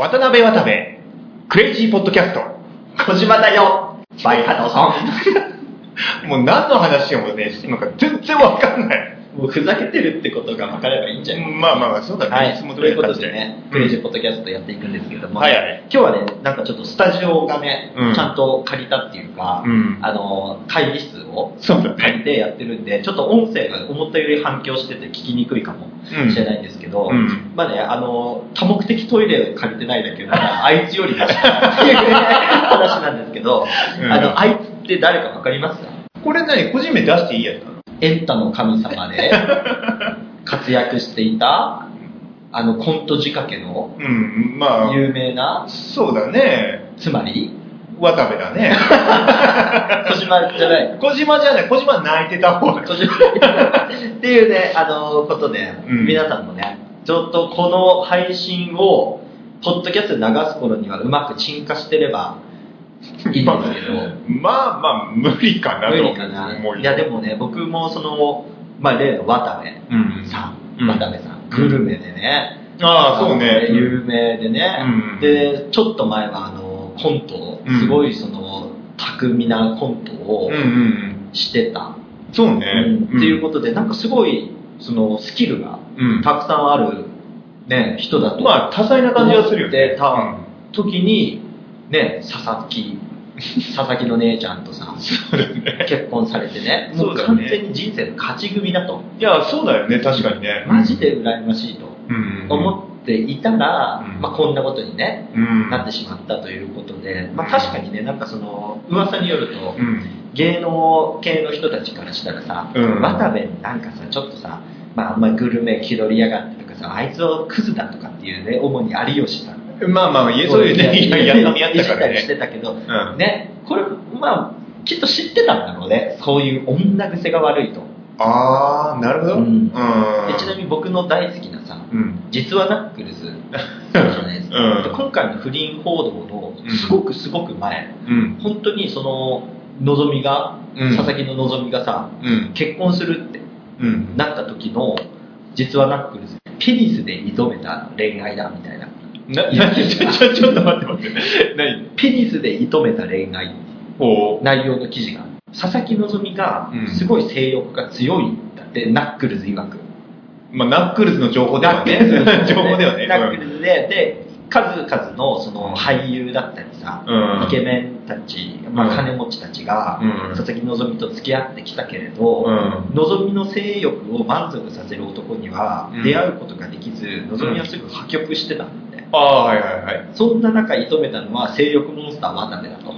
渡辺渡部、クレイジーポッドキャスト。小島だよバイハドソンもう何の話をね、今から全然わかんない。もうふざけてるってことが分かればいいんじゃない？まあまあまあ、そうだね。はい、いつもということでね、うん。クレイジーポッドキャストやっていくんですけれども、はいはい。今日はね、なんかちょっとスタジオがね、うん。ちゃんと借りたっていうか、うん。あの、会議室を。借りてやってるんで、ちょっと音声が思ったより反響してて聞きにくいかもしれないんですけど、うん。まあね、あの、多目的トイレを借りてないだけど、あいつよりだっていう話なんですけど、うん。あの、あいつって誰かわかります？かこれ何？個人名出していいやつなの？エンタの神様で活躍していた、あの、コント仕掛けのうん、まあ、有名な、そうだね。つまり、渡部だね。小島じゃない。小島じゃない、小島は泣いてた方だ。小島っていうね、あの、ことで、うん皆さんもね、ちょっとこの配信を、ポッドキャストで流す頃にはうまく沈下してればいいんですけど、まあまあ、無理かなと。思うよいや、でもね、僕もその、まあ、例の渡部うんさん、うん渡部さん、グルメでね、ああ、そうね。の有名でね、うんで、ちょっと前はあの、コントすごいその、巧みなコントを。してた。そうね。うんっていうことで、なんかすごい、その、スキルがうんたくさんある、ね、人だと。まあ、多彩な感じがするよね。でた時に、ね、佐々木、佐々木の姉ちゃんとさ。結婚されてね、もそう完全に人生の勝ち組だと。いや、そうだよね、確かにね。マジで羨ましいとうん。思っていたら、うんまあこんなことにね、うん。なってしまったということで、まあ確かにね、なんかその、噂によると、うん。芸能系の人たちからしたらさ、うん渡部なんかさ、ちょっとさ、まああんまりグルメ気取りやがってとかさ、あいつをクズだとかっていうね、主に有吉さん。まあまあ、いえそういうね、いや、ややったからいじったりしてね。たけど、んね、これ、まあ、きっと知ってたんだろうね。そういう女癖が悪いと。ああ、なるほど。うんちなみに僕の大好きなさ、うん。実はナックルズ、じゃないですか。うんで今回の不倫報道のうんすごくすごく前、うん。本当にその、のぞみが、うん佐々木ののぞみがさ、うん。結婚するってうん。なった時の、実はナックルズ、ペニスで挑めた恋愛だみたいな。な、な、ちょ、ちょ、ちょっと待って待って。何ペニスで挑めた恋愛。ほう。内容の記事が佐々木希がうん。すごい性欲が強いんだって、ナックルズ曰く。まあ、ナックルズの情報ではね。情報で。はね。ナックルズで。で数々のその俳優だったりさ、うん。イケメンたち、まあ、うん。金持ちたちが、うん。佐々木希と付き合ってきたけれど、うん。希の性欲を満足させる男にはうん。出会うことができず、希はすぐ破局してたんだって、ああ、はいはいはい。そんな中射止めたのは性欲モンスター渡部だと。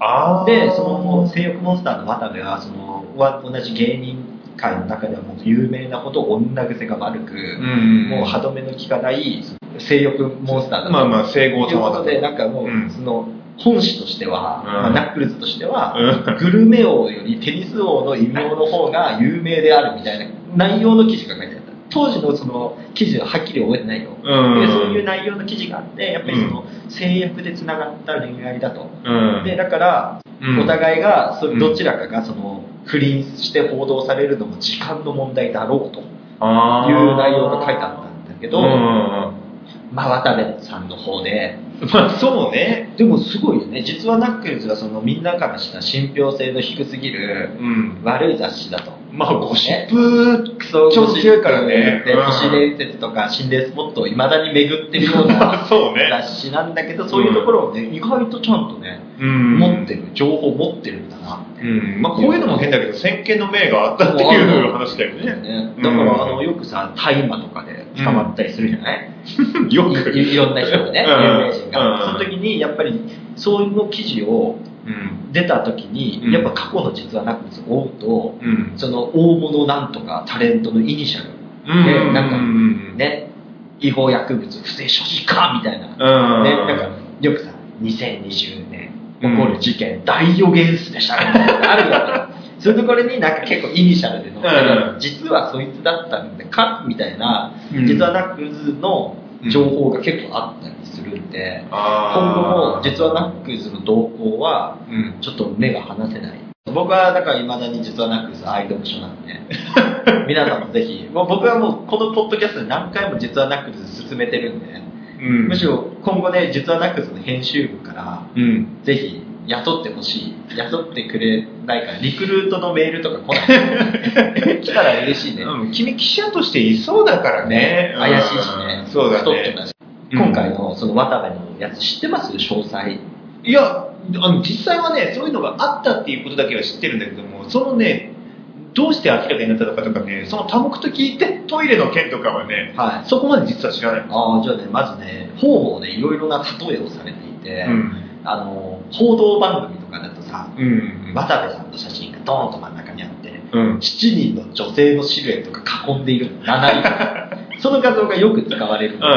ああ。で、その性欲モンスターの渡部は、その、は同じ芸人界の中ではもう有名なほど女癖が悪く、うん。もう歯止めの効かない性欲モンスターだと。まあまあ、整合様だということで、なんかもう、うんその、本誌としては、うんまあナックルズとしては、うんグルメ王よりテニス王の異名の方が有名であるみたいな内容の記事が書いて。当時のその記事ははっきり覚えてないよ。うんでそういう内容の記事があって、やっぱりその制約で繋がった恋愛だと。うん。で、だから、うんお互いがそうんどちらかがその不倫して報道されるのも時間の問題だろうという。内容が書いてあったんだけど。まあ渡部さんの方で、まあ、そうね。でもすごいよね。実はナックルズはそのみんなからした信憑性の低すぎるうん。悪い雑誌だと。まあ、ゴシッねプ、クソ超強いからねでうん都市伝説とか心霊スポットをいまだに巡ってるよう まあなそうね雑誌なんだけど、そういうところをね、意外とちゃんとね、うん持ってる、情報持ってるんだなって。うん。まあ、こういうのも変だけど、先見の明があったっていう話だよね。ねだから、あの、よくさ、大麻とかで捕まったりするじゃない、よく。いいろんな人がね、うん有名人その時に、やっぱり、そういう記事をうん。出た時に、うんやっぱ過去の実はなくて追うと、うん。その大物なんとかタレントのイニシャルうんで、なんかうんね、違法薬物不正所持かみたいな。うん。ね、なんか、よくさ、2020年起こる事件、大予言数でしたみたいなのあるよ。それでこれになんか結構イニシャルで載って実はそいつだったんでかみたいな、うん実はナックルズの情報が結構あったりするんで、あ今後もー実はナックルズの動向はうん。ちょっと目が離せない。僕はだから未だに実はナックルズ愛読書なんで、皆さんもぜひ、もう僕はもうこのポッドキャストで何回も実はナックルズ勧めてるんで、うんむしろ今後ね、実はナックスの編集部から、うん。ぜひ雇ってほしい。雇ってくれないから、リクルートのメールとか来ない。来たら嬉しいね。うん君記者としていそうだからねね。うん怪しいしね。そうだね太ってたし。うん今回のその渡部のやつ知ってます？詳細。いや、あの、実際はね、そういうのがあったっていうことだけは知ってるんだけども、そのね、どうして明らかになったのかとかね、その多目的トイレの件とかはね、はい。そこまで実は知らない。ああ、じゃあね、まずね、方々でいろいろな例えをされていて、うん。あの、報道番組とかだとさ、うん。渡部さんの写真がドーンと真ん中にあって、うん。7人の女性のシルエットが囲んでいるの、7人。その画像がよく使われるんだけ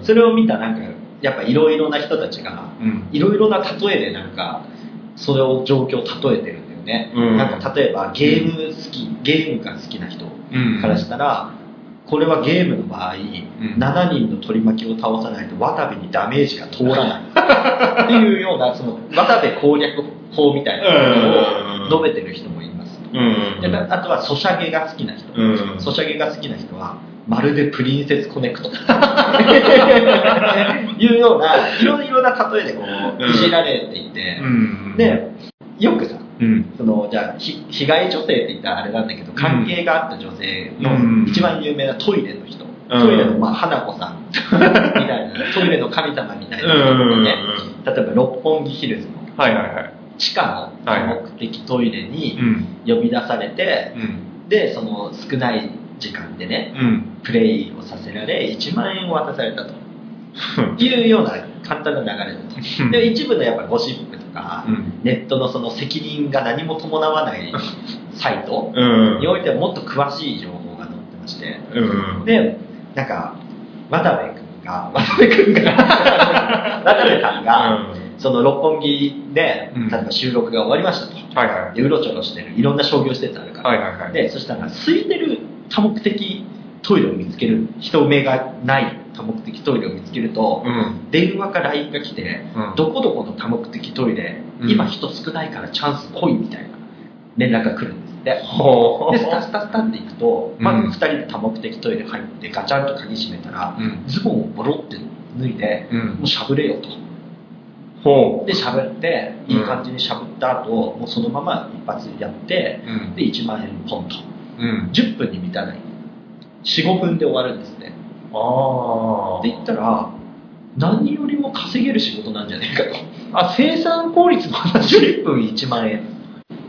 ど、それを見たなんか、やっぱいろいろな人たちが、うん。いろいろな例えでなんか、それを状況を例えてるんだよね。うんなんか例えばゲーム好き、ゲームが好きな人うん。からしたら、これはゲームの場合、ん7人の取り巻きを倒さないと渡部にダメージが通らない。っていうような、その渡部攻略法みたいなことを述べてる人もいます。うん。であとはソシャゲが好きな人。うんソシャゲが好きな人は、まるでプリンセスコネクト。いうような、いろいろな例えでこう、いじられていて、うん。で、よくさ、うん。その、じゃあ、ひ被害女性って言ったらあれなんだけど、関係があった女性のうん一番有名なトイレの人。うんトイレの、まあ、花子さんみたいな、トイレの神様みたいな人がね、例えば六本木ヒルズの。地下の多目的トイレにん。呼び出されて、うん。で、その少ない時間でね、うん。プレイをさせられ、1万円を渡されたと いうような簡単な流れだと。で、一部のやっぱゴシップとか、うんネットのその責任が何も伴わない サイトうんにおいてはもっと詳しい情報が載ってまして、うん。で、なんか、渡部君が、渡部君が、渡部さんが、その六本木で、うん例えば収録が終わりましたと。はいはい。で、うろちょろしてる、いろんな商業施設あるから。はいはいはい。で、そしたら、空いてる多目的トイレを見つける、人目がない多目的トイレを見つけると、うん。電話か LINE が来て、うんどこどこの多目的トイレ、うん今人少ないからチャンス来いみたいな連絡が来るんですって。ほで、スタスタスタって行くと、うんまず2人で多目的トイレ入ってガチャンと鍵閉めたら、うんズボンをボロって脱いで、うんもうしゃぶれよと。ほで、しゃぶって、いい感じにしゃぶった後、もうそのまま一発やって、うんで、1万円ポンと。うん。10分に満たない。4、5分で終わるんですね。あって言ったら、何よりも稼げる仕事なんじゃないかと。あ。あ、生産効率の話。10分1万円。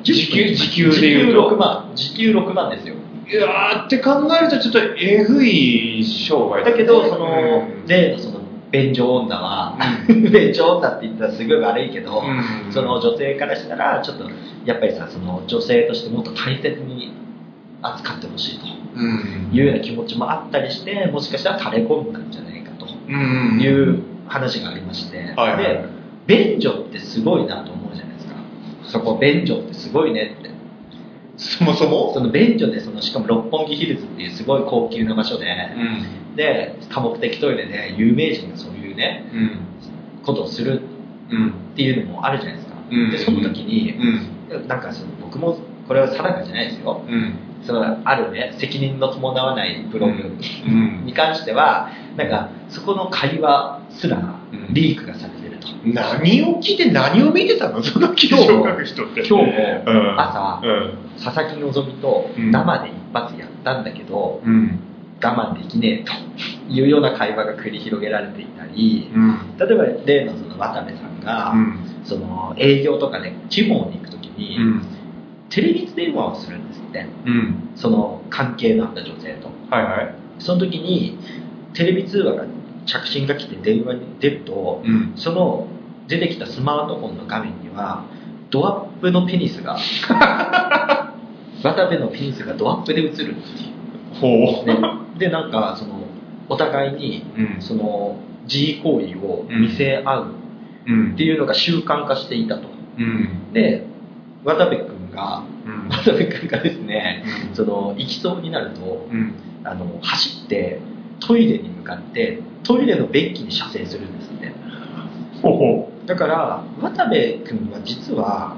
時給10分時給で言うと時給6万。時給6万ですよ。いやーって考えるとちょっとえぐい商売だけど、そのうん、例のその、便所女は、便所女って言ったらすごい悪いけど、うんその女性からしたら、ちょっと、やっぱりさ、その女性としてもっと大切に扱ってほしいとうん。いうような気持ちもあったりして、もしかしたら垂れ込んだんじゃないかとうん。いう話がありまして、で、便所ってすごいなと思うじゃないですか。そこ便所ってすごいねって。そもそも？その便所で、そのしかも六本木ヒルズっていうすごい高級な場所で、うん。で、多目的トイレで有名人がそういうね、うん。ことをするうんっていうのもあるじゃないですか。うん。で、その時に、うん。なんかその僕も、これは定かじゃないですよ。うんそのあるね、責任の伴わないブログ。うん。に関しては、なんかそこの会話すらうん。リークがされてると。何を聞いて何を見てたの？その記事を書く人って。今日も。うん。朝、うん。佐々木希とうん。生で一発やったんだけど、うん。我慢できねえと。いうような会話が繰り広げられていたり、うん。例えば例のその渡部さんが、うん。その営業とかで地方に行くときに、うんテレビ電話をするんですって。うんその関係のあった女性と。はいはい。その時にテレビ通話が着信が来て電話に出ると、うん。その出てきたスマートフォンの画面にはドアップのペニスが 渡部のペニスがドアップで映るっていうほう。ね、でなんかそのお互いにうん。その自慰行為を見せ合ううん。っていうのが習慣化していたと。うん。で渡部君がうん渡部君がですね、うんその行きそうになるとうんあの走ってトイレに向かってトイレの便器に射精するんですってほうほだから渡部君は実は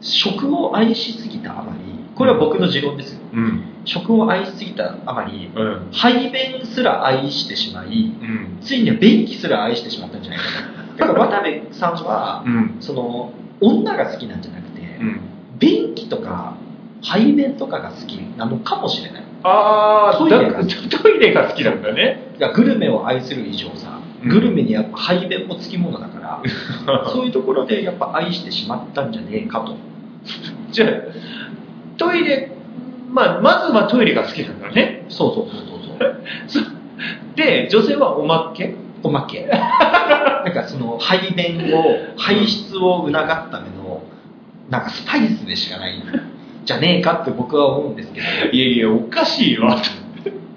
食を愛しすぎたあまりこれは僕の持論ですよ。うん。食を愛しすぎたあまり、うん。排便すら愛してしまい、うん。ついには便器すら愛してしまったんじゃないかな。だから渡部さんは、うん。その、女が好きなんじゃなくて、うん。便器とか排便とかが好きなのかもしれない。ああ、トイレがだトイレが好きなんだね。グルメを愛する以上さ、うんグルメにやっぱ排便もつきものだから、そういうところでやっぱ愛してしまったんじゃねえかと。じゃあ、トイレ、まあ、まずはトイレが好きなんだね。そうそうそうそうそう。そで、女性はおまけ？おまけ。なんかその排便を、排出を促すための、なんかスパイスでしかないんじゃねえかって僕は思うんですけど、いやいや、おかしいわ。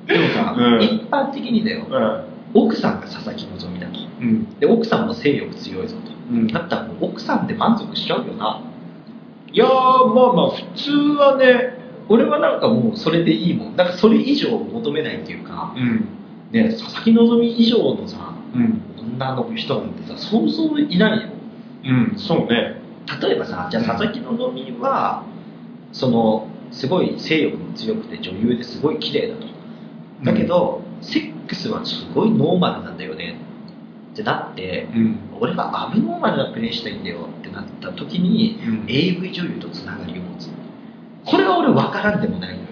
でもさ、うん一般的にだよ、うん。奥さんが佐々木希だと。うん。で、奥さんも性欲強いぞと。うんだったらもう奥さんで満足しちゃうよな。いやー、まあまあ、普通はね、俺はなんかもうそれでいいもん。なんかそれ以上求めないっていうか、うん。ね、佐々木希以上のさ、うん。女の人なんてさ、そうそういないよ。うん、そうね。例えばさ、じゃあ佐々木希は、その、すごい性欲も強くて女優ですごい綺麗だと。だけど、セックスはすごいノーマルなんだよねってなって、うん。俺はアブノーマルなプレイしたいんだよってなった時に、うん AV 女優とつながりを持つ。これは俺分からんでもないのよ。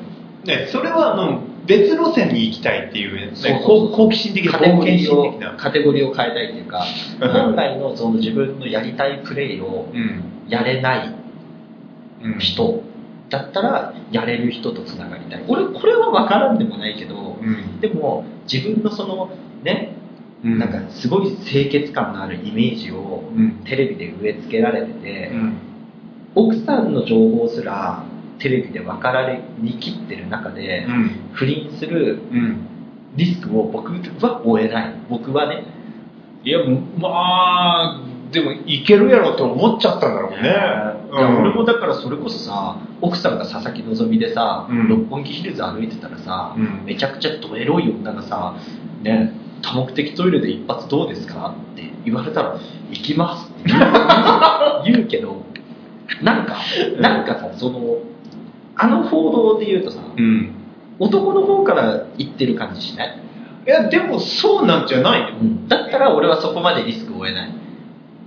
ね、それは、あの、別路線に行きたいっていう、ね、そう好好奇心的な、カテゴリーを。カテゴリーを変えたいっていうか、うん本来のその自分のやりたいプレイをうん。やれないうん。人だったら、やれる人とつながりたい。俺、これは分からんでもないけど、うん。でも、自分のその、ね、うんなんかすごい清潔感のあるイメージをうん。テレビで植え付けられてて、うん。奥さんの情報すらテレビで分かられにきってる中で、うん。不倫するうん。リスクを僕は負えない。僕はね。いや、まあ、でも、いけるやろと思っちゃったんだろうね。いや俺もだからそれこそさ、奥さんが佐々木希でさ、うん六本木ヒルズ歩いてたらさ、うんめちゃくちゃドエロい女がさ、ね、多目的トイレで一発どうですかって言われたら、行きますって言う言うけど、なんか、なんかさ、その、あの報道で言うとさ、うん。男の方から言ってる感じしない、いや、でも、そうなんじゃないよ。だったら俺はそこまでリスクを負えない。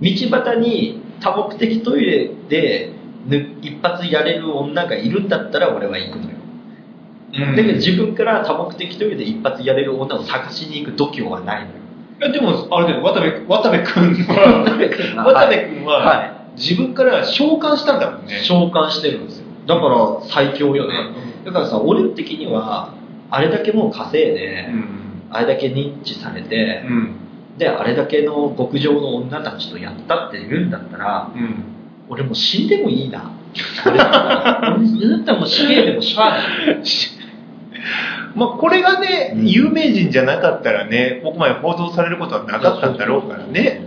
道端に多目的トイレでぬ一発やれる女がいるんだったら俺は行くのよ。うんだけど自分から多目的トイレで一発やれる女を探しに行く度胸はないのよ。いやでも、あれだよ、渡部、渡部君渡は、部君は渡部君は、は自分から召喚したんだもんね。召喚してるんですよ。だから最強よね。だからさ、俺的には、あれだけもう稼いで、うん。あれだけ認知されて、うん。で、あれだけの極上の女たちとやったって言うんだったら、うん。俺もう死んでもいいな。俺だったら俺だったらもう死刑でもしゃあない。まあ、これがね、うん有名人じゃなかったらね、ここまで報道されることはなかったんだろうからね。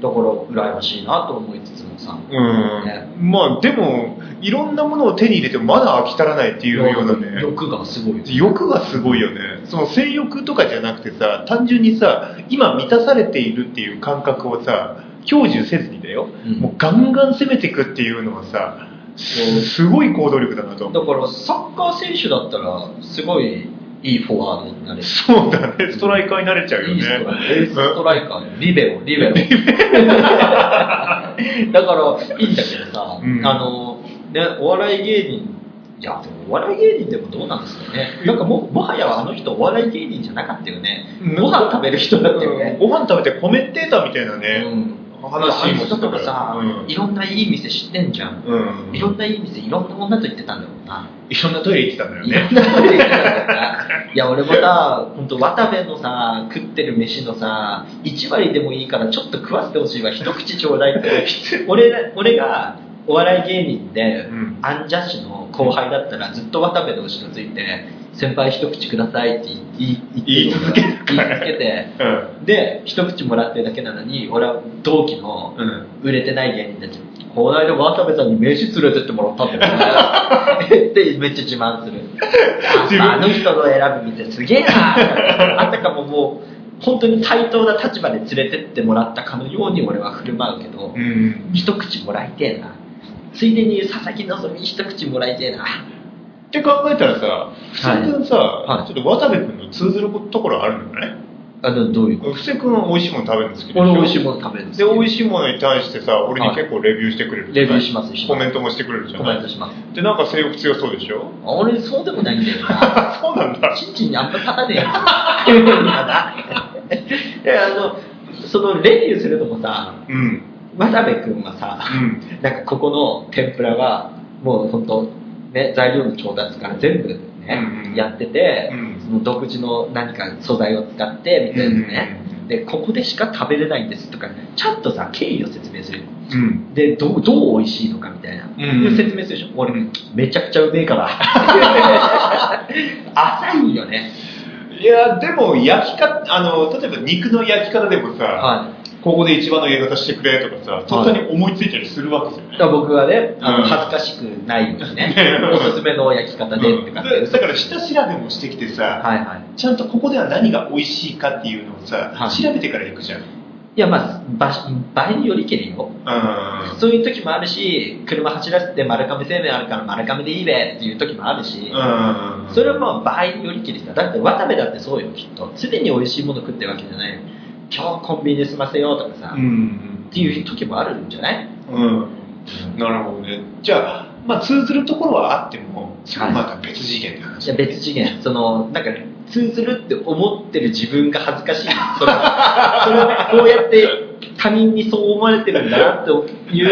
だから、羨ましいなと思いつつもさ。うん。ねうん。まあ、でも、いろんなものを手に入れてもまだ飽き足らないっていうようなね。欲がすごい。欲がすごいよね。その性欲とかじゃなくてさ、単純にさ、今満たされているっていう感覚をさ、享受せずにだよ、うんもうガンガン攻めていくっていうのはさ、すすごい行動力だなと。だから、サッカー選手だったら、すごいいいフォワードになれる。そうだね、ストライカーになれちゃうよねいいストライカー。エースストライカー、リベロ、リベロ。だから、いいんだけどさ、うんあの、ね、お笑い芸人、いや、でもお笑い芸人でもどうなんですかね。なんかも、もはやあの人お笑い芸人じゃなかったよね。うんご飯食べる人だったようんね。ご飯食べてコメンテーターみたいなね、うん。話もあの人とかさ、うんいろんないい店知ってんじゃん。うんいろんないい店、いろんな女と行ってたんだろうな。いろんなトイレ行ってたんだよいろんね。なトイレ行ってたんだよな。いや、俺もさ、本当渡部のさ、食ってる飯のさ、1割でもいいからちょっと食わせてほしいわ、一口ちょうだいって。俺俺がお笑い芸人で、うんアンジャッシュの後輩だったらずっと渡部の後ろついて、先輩一口くださいって言い言言い続ける言い続けて、うんで、一口もらってるだけなのに、俺は同期のうん売れてない芸人たち、この間渡部さんに飯連れてってもらったんだよね。ってめっちゃ自慢する。ああの人の選ぶ店すげえな あたかももう、本当に対等な立場で連れてってもらったかのように俺は振る舞うけど、うん一口もらいてえな。ついでに佐々木希一口もらいてえな。って考えたらさ、布施君さ、はいちょっと渡部君の通ずるところあるんだね。あの、どういう布施君は美味しいもの食べるんですけど、俺美味しいもの食べるんですで、美味いしいものに対してさ、俺にはい結構レビューしてくれるじゃない？レビューしますコメントもしてくれるじゃコない？メントします。で、なんか性欲強そうでしょ？俺、そうでもないんだよな。あ、そうなんだ。ちんちんにあんま立たねえやつ。いや、あの、そのレビューするのもさ、うん。渡部君はさ、うん。なんかここの天ぷらは、もう本当ね、材料の調達から全部ね、うんうんやってて、うんその独自の何か素材を使って、みたいなね、で、ここでしか食べれないんですとか、ちゃんとさ、経緯を説明するよ。うん。で、どう、どう美味しいのかみたいな。うんで説明するでしょ？俺、うんめちゃくちゃうめえから。浅いよね。いや、でも、焼き方、あの、例えば肉の焼き方でもさ、はここで一番のやり方してくれとかさ、本当に思いついたりするわけじゃ僕はね、あのうん恥ずかしくないようにね ね、おすすめの焼き方でってかって。だだから下調べもしてきてさ、はいはい。ちゃんとここでは何が美味しいかっていうのをさ、はい調べてから行くじゃん。いや、まあ、場場合によりけりよ。うん。そういう時もあるし、車走らせて丸亀製麺あるから丸亀でいいべっていう時もあるし、うん。それはまあ場合によりけりさ。だって渡部だってそうよ、きっと。常に美味しいもの食ってるわけじゃないよ。今日コンビニで済ませようとかさ、うっん。ていう時もあるんじゃない？うん。なるほどね。じゃあ、まあ通ずるところはあっても、それはまた別次元って話。いや別次元、その、なんか、通ずるって思ってる自分が恥ずかしい。それは、それはね、こうやって他人にそう思われてるんだなってい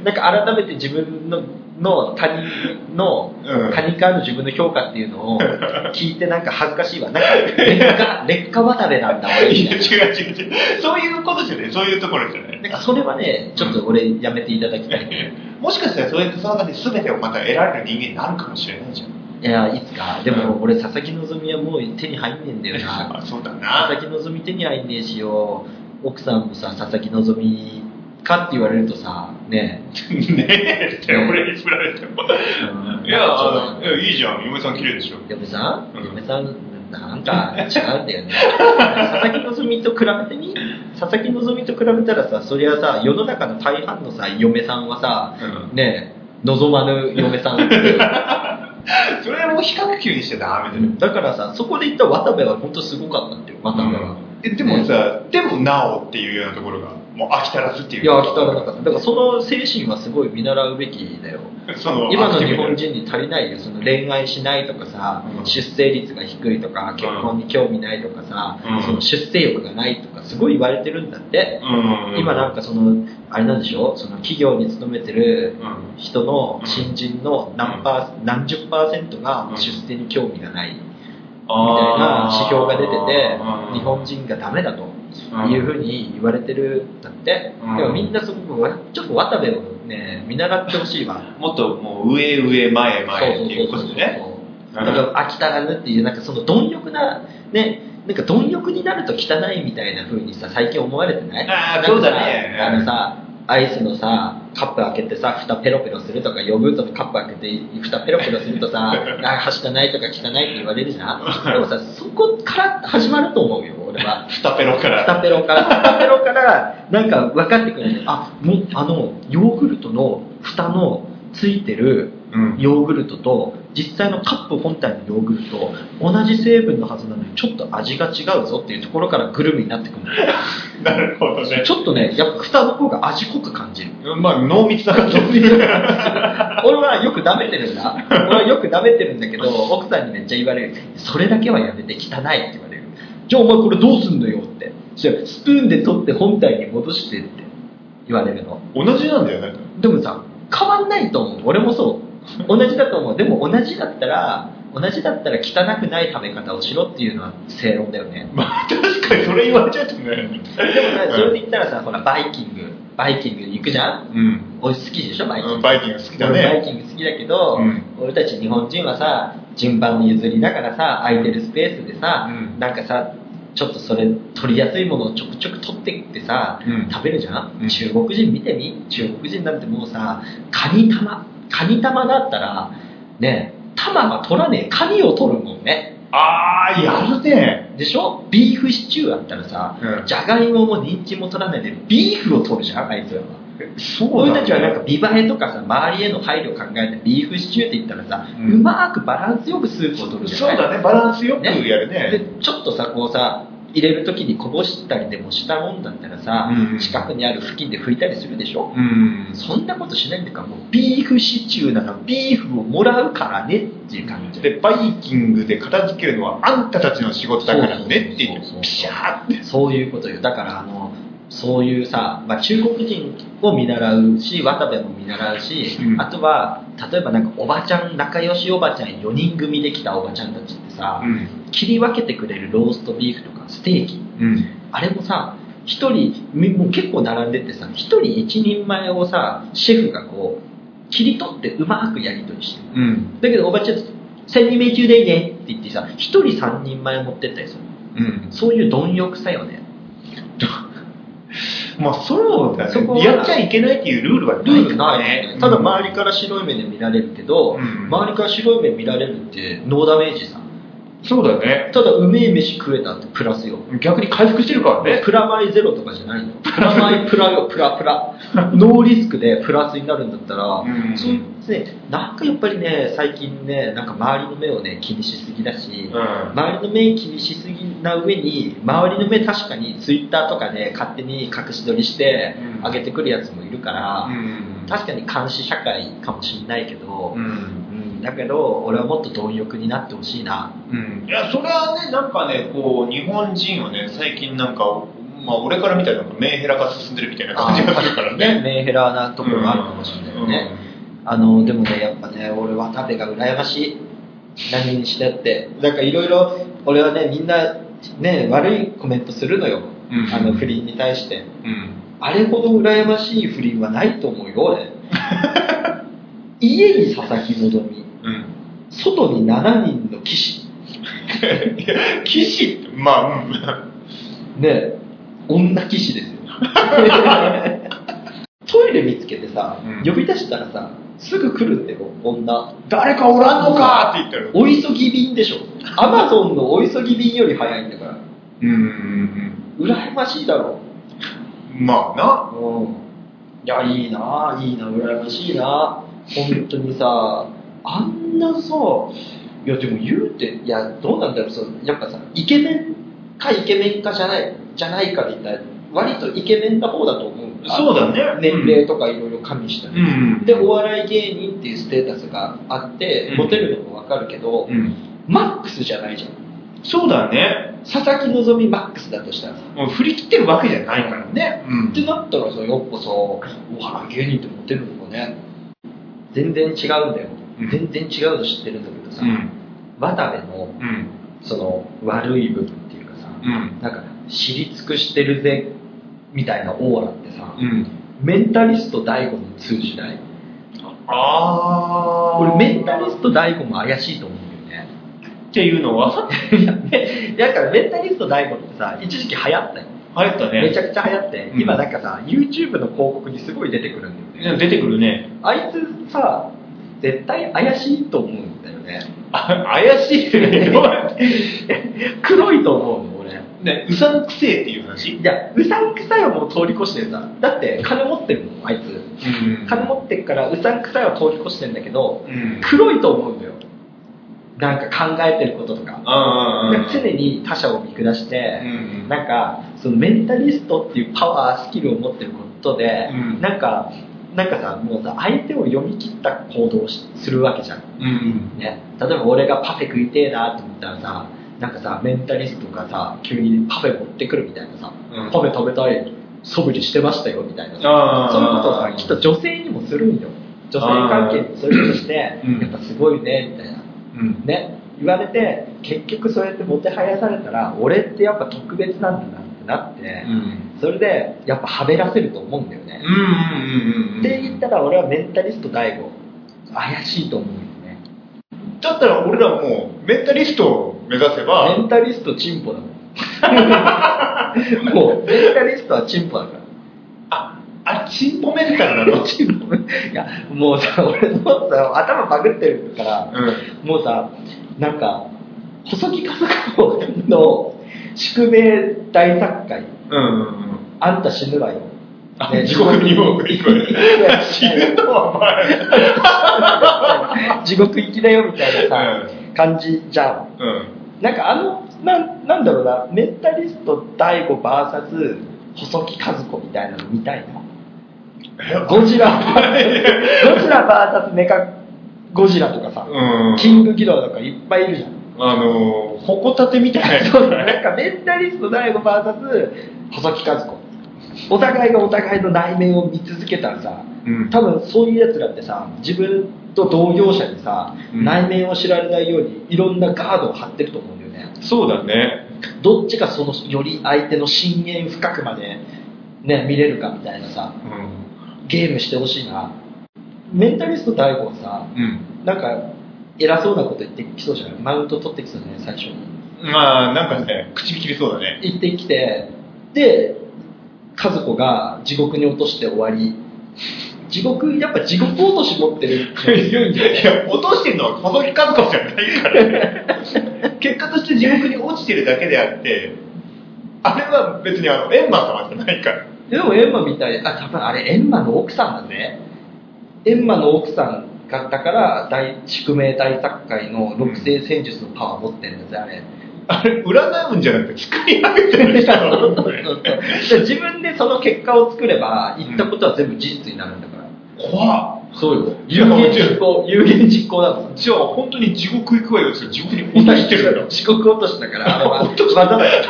う、なんか改めて自分の、の他人の、うん他人からの自分の評価っていうのを 聞いてなんか恥ずかしいわ。なんか、劣化、劣化渡部なんだ、俺いやみたいな。違う違う違う。そういうことじゃない。そういうところじゃない。なんかそれはね、ちょっと俺やめていただきたい。もしかしたらそうやってその中で全てをまた得られる人間になるかもしれないじゃん。いや、いつか。でも俺、佐々木希はもう手に入んねえんだよな。あそうだ佐な。々木希手に入んねえしよ奥さんもさ佐々木希かって言われるとさね ねえって俺に振られても。うん。いや、あのいやいいじゃん。嫁さん綺麗でしょ。嫁さん？うん。嫁さんなんか違うんだよね。佐々木希と比べてみ？佐々木希と比べたらさそりゃさ世の中の大半のさ嫁さんはさうん。ねえ望まぬ嫁さんって それはもう比較級にしちゃダメだよ。だからさそこで言った渡部は本当すごかったんだよ渡部は、えでもさ、でもなおっていうようなところが、もう飽き足らずっていう。いや飽き足らなかった。だからその精神はすごい見習うべきだよ。その今の日本人に足りないよ。その恋愛しないとかさ、うん。出生率が低いとか結婚に興味ないとかさ、うん。その出生欲がないとかすごい言われてるんだって、うん。今なんかそのあれなんでしょその企業に勤めてるうん。人のうん。新人の何パー何十パーセントがうん。出生に興味がない。みたいな指標が出ててうん。日本人がダメだと。うんいうふうに言われてるんだって。うん。でもみんなそこちょっと渡部をね見習ってほしいわ。もっともう上上前前っていうことでね。だから飽き足らぬっていうなんかその貪欲なねなんか貪欲になると汚いみたいな風にさ最近思われてない？あーそうだね。あのさアイスのさカップ開けてさ蓋ペロペロするとかヨーグルトのカップ開けて蓋ペロペロするとさあはしたないとか汚いって言われるじゃん？でもさそこから始まると思うよ俺は二ペロから。スタペロから、スタペロから、なんか分かってくるね。あ、もう、あの、ヨーグルトの蓋のついてるうんヨーグルトと、実際のカップ本体のヨーグルト、同じ成分のはずなのに、ちょっと味が違うぞっていうところからグルメになってくるのよ なるほどね。ちょっとね、やっぱ蓋の方が味濃く感じる。まあ、濃密な感じ。俺はよく舐めてるんだ。俺はよく舐めてるんだけど、奥さんにめっちゃ言われる。それだけはやめて汚いって言われる。じゃあお前これどうすんのよって。じゃあスプーンで取って本体に戻してって言われるの。同じなんだよね。でもさ、変わんないと思う。俺もそう。同じだと思う。でも同じだったら、同じだったら汚くない食べ方をしろっていうのは正論だよね。まあ、確かにそれ言われちゃうとね。でもね、それで言ったらさ、ほら、バイキング、バイキング行くじゃんうん。俺好きでしょ、バイキング。バイキング好きだ俺バイね。キング好きだけど、うん俺たち日本人はさ順番を譲りながらさ空いてるスペースでさ、うん。なんかさちょっとそれ取りやすいものをちょくちょく取っていってさ、うん。食べるじゃん、うん。中国人見てみ？中国人なんてもうさカニ玉。カニ玉だったらね玉は取らねえ。カニを取るもんね。あー、やるね。でしょ？ビーフシチューあったらさ、うん。じゃがいもも人参も取らないでビーフを取るじゃん？あいつらはそう俺たちはなんか見栄えとかさ、周りへの配慮を考えてビーフシチューって言ったらさ、ううんまくバランスよくスープを取るじゃないそうだね、バランスよくやるね。で、ちょっとさ、こうさ、入れるときにこぼしたりでもしたもんだったらさ、うん近くにある付近で拭いたりするでしょ、うん。そんなことしないんだから、もうビーフシチューならビーフをもらうからねっていう感じで。で、バイキングで片付けるのはあんたたちの仕事だからねって言そうピシャーって。そういうことよ。だから、あの、そういうさ、まあ、中国人を見習うし、渡部も見習うし、うんあとは、例えばなんかおばちゃん、仲良しおばちゃん4人組で来たおばちゃんたちってさ、うん。切り分けてくれるローストビーフとかステーキ、うん。あれもさ、一人、みもう結構並んでてさ、一人一人前をさ、シェフがこう、切り取ってうまくやり取りしてる。うん。だけどおばちゃん、千人名中でいいねって言ってさ、一人三人前持ってったりする。うん。そういう貪欲さよね。まあそうだ。やっちゃいけないっていうルールはルールないねね。ただ周りから白い目で見られるけど、うん周りから白い目見られるってノーダメージさ。そうだね。ただうめえ飯食えたってプラスよ。逆に回復してるからね。プラマイゼロとかじゃないの。プラマイプラよ、プラプラ。ノーリスクでプラスになるんだったら、うんね、なんかやっぱりね、最近ね、なんか周りの目をね、気にしすぎだし、うん周りの目気にしすぎな上に、周りの目確かにツイッターとかで勝手に隠し撮りしてうん上げてくるやつもいるから、うん。確かに監視社会かもしれないけど、うん。うんだけど俺はもっと貪欲になってほしいな。うん。いや、それはね、なんかね、こう、日本人はね、最近なんか、まあ俺から見たらメンヘラが進んでるみたいな感じがするからね。メンヘラなところがあるかもしれないよね。あの、でもね、やっぱね、俺渡部が羨ましい。何にしてって。なんかいろいろ、俺はね、みんな、ね、悪いコメントするのよ。うんあの、不倫に対して。うん。あれほど羨ましい不倫はないと思うよ、俺。家に佐々木希、うん。外に7人の騎士。騎士って、まあ、うん。ね、女騎士ですよ。トイレ見つけてさ、うん呼び出したらさ、すぐ来るんだよ、女。誰かおらんのかって言ったら。お急ぎ便でしょ。アマゾンのお急ぎ便より早いんだから。うんうん羨ましいだろ。うん。まあな。うん。いや、いいな、いいな、羨ましいな。本当にさ、あんなさ、いや、でも言うて、いや、どうなんだろう、そうやっぱさ、イケメンかイケメンかじゃない、じゃないかで言ったら、割とイケメンな方だと思うそうだね年齢とかいろいろ加味したり。うんで、お笑い芸人っていうステータスがあって、うんモテるのもわかるけど、うん。マックスじゃないじゃん。そうだね。佐々木希マックスだとしたらさ。もう振り切ってるわけじゃないからね。うってなったらさ、やっぱさ、お笑い芸人ってモテるのかね。全然違うんだよ。うん全然違うの知ってるんだけどさ、うん。渡部のうん。その悪い部分っていうかさ、うん。なんか知り尽くしてるぜみたいなオーラってさ、うん。メンタリスト大悟に通じない？あー。俺メンタリスト大悟も怪しいと思うんだよね。っていうのは？いや、ね、だからメンタリスト大悟ってさ、一時期流行ったよ。流行ったね。めちゃくちゃ流行って、うん今なんかさ、YouTube の広告にすごい出てくるんだよね。出てくるね。あいつさ、絶対怪しいと思うんだよね。あ 怪しい 黒いと思うの、俺。ね、うさんくせえっていう話？いや、うさんくさいはもう通り越してるさ。だって金持ってるもん、あいつ。うん金持ってるから、うさんくさいは通り越してるんだけど、うん。黒いと思うんだよ。なんか考えてることとか。常に他者を見下して、うんなんかそのメンタリストっていうパワースキルを持ってることで、うんなんかなんかさもうさ相手を読み切った行動をしするわけじゃん、うん。ね、例えば俺がパフェ食いてえなと思ったらさなんかさメンタリストがさ急にパフェ持ってくるみたいなさ、うん。パフェ食べたい素振りしてましたよみたいなさそういうことをさきっと女性にもするんよ。女性関係にそういうことして、うん。やっぱすごいねみたいな。うん。ね、言われて結局そうやってもてはやされたら俺ってやっぱ特別なんだなってなって、うん。それでやっぱはべらせると思うんだよね、うんうんうんうん。って言ったら俺はメンタリスト大悟怪しいと思うんだったら俺らもうメンタリストを目指せば、メンタリストチンポだもん。もうメンタリストはチンポだから。あ、あ、チンポメンタルなの？チンポいやもうさ俺もうさ頭バグってるから、うん。もうさ、なんか、細木数子の宿命大作会、うんうん。あんた死ぬわよ。地獄にも行く死ぬのは地獄行きだよみたいなさ、う感じじゃん。前うんなんかあの、なんなんだろうな、メンタリスト大悟 VS 細木和子みたいなの見たいな。ゴジラ、ゴジラ VS メカゴジラとかさ、うんキングギドラとかいっぱいいるじゃん。あのほこたてみたいなそう なんかメンタリスト大悟 VS 細木和子。お互いがお互いの内面を見続けたらさ、うん。多分そういうやつらってさ、自分と同業者にさ、うん。内面を知られないようにいろんなガードを張ってると思うんだよね。そうだね。どっちがそのより相手の深淵深くまで、ね、見れるかみたいなさうん。ゲームしてほしいな。メンタリスト大悟はさうん。なんか偉そうなこと言ってきそうじゃない？マウント取ってきそうだね最初。にまあなんかね口切りそうだね。言ってきてで和子が地獄に落として終わり地獄やっぱ地獄落とし持ってるの強いんだよねい？や落としてるのは細木和子じゃないからね。結果として地獄に落ちてるだけであってあれは別にあのエンマ様じゃないから。でもエンマみたいあ多分あれエンマの奥さんだね。エンマの奥さんがだから大宿命大作界の六星戦術のパワー持ってるんだぜあれあれ占うんじゃなくて作り上げてる人なのねで自分でその結果を作れば言ったことは全部事実になるんだから、怖っ。そうよ。有言実行有言実行だもんじゃあ本当に地獄行くわよって地獄に落としてるんだ。遅刻落としだからあれは技だよ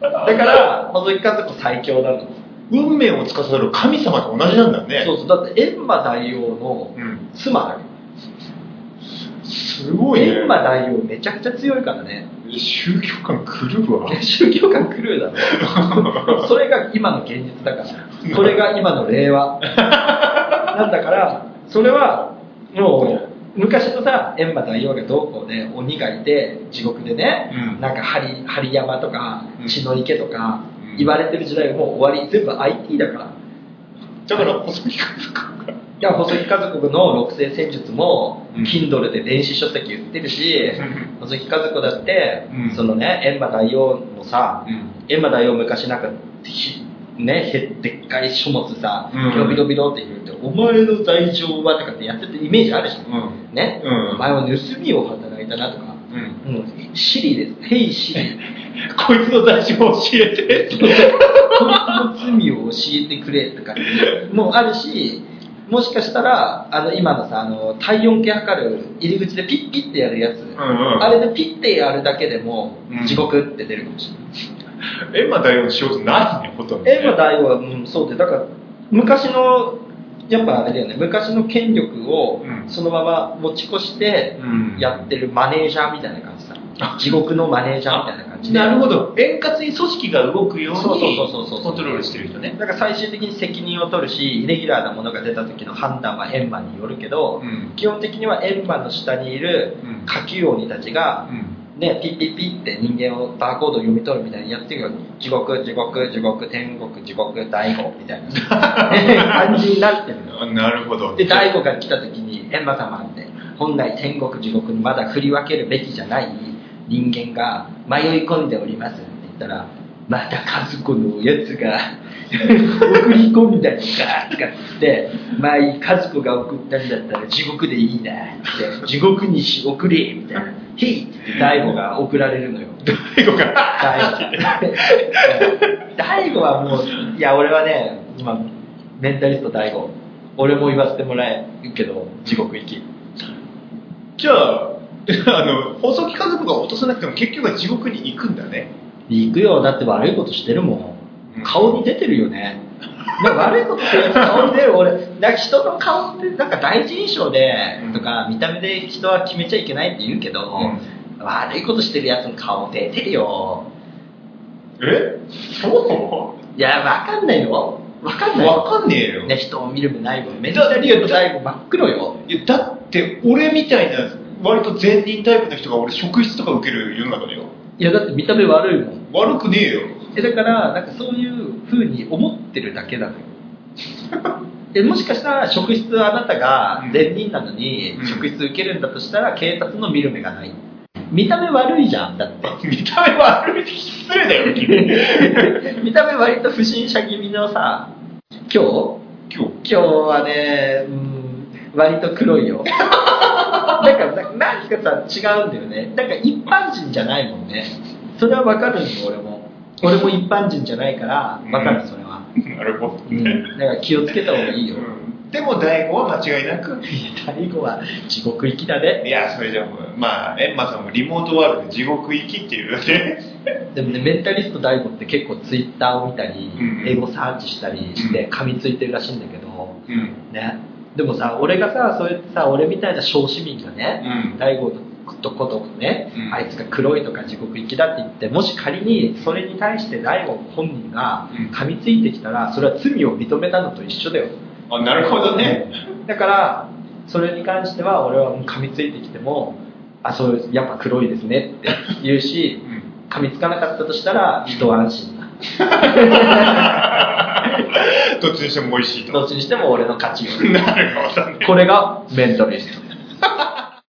だから細木和子最強なの運命を司る神様と同じなんだね。そうそう。だって閻魔大王のうん妻だよすごいね。閻魔大王めちゃくちゃ強いからね。宗教感狂うわ。宗教感狂うだろ それが今の現実だから。これが今の令和。なんだからそれはもう昔のさ閻魔大王がどうこうで鬼がいて地獄でね、うん。なんか針針山とかうん。血の池とかうん。言われてる時代はもう終わり。全部 IT だから。だから細木和子がいや細木和子の六星戦術も、うん。Kindle で電子書籍売ってるし、うん。細木和子だって、うん。そのね閻魔大王のさ、うん。閻魔大王昔なんかひねへでっかい書物さ、うん。ビロビロビロって言うて「お前の罪状は」とかってやってるイメージあるじゃん、うん。ね、うん。お前は盗みを働いたなとか、うん。うん、シリです「ヘイシリ」こいつの罪状を教えて。こいつの罪を教えてくれとかもうあるしもしかしたらあの今のさあの体温計測る入り口でピッピッてやるやつ、うんうん。あれでピッてやるだけでもうん。地獄って出るかもしれない、エンマ大王の仕事ないねほとんどね。エンマ大王は、うん、そうでだから昔のやっぱあれだよね。昔の権力をうん。そのまま持ち越してうん。やってるマネージャーみたいな感じ。さ地獄のマネージャーみたいな感じで。なるほど。円滑に組織が動くようにそうそうそうそうそう。コントロールしてる人ね。だから最終的に責任を取るしイレギュラーなものが出た時の判断はエンマによるけど、うん。基本的にはエンマの下にいるうん。下級鬼たちが、うん。ね、ピッピッピッって人間をバーコードを読み取るみたいにやってるよ地獄地獄地獄天国地獄大悟みたいな。感じになってるの。あなるほど。で大悟が来た時に閻魔様って本来天国地獄にまだ振り分けるべきじゃない人間が迷い込んでおりますって言ったらまた和子のやつが送り込んだのかとかってまあいい和子が送ったんだったら地獄でいいなって地獄にし送れみたいな「へい!」って大悟が送られるのよ。大悟が。大悟。大悟はもういや俺はね今メンタリスト大悟。俺も言わせてもらえるけど地獄行き。じゃああの細木家族が落とさなくても結局は地獄に行くんだね。行くよ。だって悪いことしてるもうん。ん顔に出てるよね。悪いことしてる顔に出る俺なんか人の顔ってなんか第一印象でうん。とか見た目で人は決めちゃいけないって言うけど、悪いことしてるやつの顔出てるよ。え？そいやわかんないよ。わかんうないよ。わかんねえよ、ね、人を見る目ないもんメンタリスト大悟真っ黒よ。いやだって俺みたいな割と善人タイプの人が俺職質とか受ける世の中だよいやだって見た目悪いもん悪くねえよえだからなんかそういう風に思ってるだけなのよ でもしかしたら職質あなたが善人なのにうん職質受けるんだとしたら警察の見る目がない見た目悪いじゃん、だって。見た目悪いって失礼だよ、君。見た目割と不審者気味のさ、今日？今日。今日はね、うん、割と黒いよ。なんか、ななんかさ、違うんだよね。なんか一般人じゃないもんね。それはわかるんよ、俺も。俺も一般人じゃないから、わかる、それは。なるほどうん。ね。だから気をつけた方がいいよ。うんでも大悟は間違いなく。最後は地獄行きだね。いや、それじゃもう、まあ、エンマさんもリモートワールドで地獄行きっていうね。でもね、メンタリスト DAIGO って結構ツイッターを見たり、うん英語サーチしたりして噛みついてるらしいんだけど、うん。ね。でもさ、俺がさ、そうやってさ、俺みたいな小市民がね、うん。大悟のことをね、うんあいつが黒いとか地獄行きだって言って、もし仮にそれに対して大悟本人がうん噛みついてきたら、それは罪を認めたのと一緒だよ。あ、なるほどね。だから、それに関しては俺はもう噛みついてきても、あ、そう、やっぱ黒いですねって言うし、うん噛みつかなかったとしたら一安心だ。どっちにしても美味しいと。どっちにしても俺の勝ちよ。なるほどね。これがメンタリスト。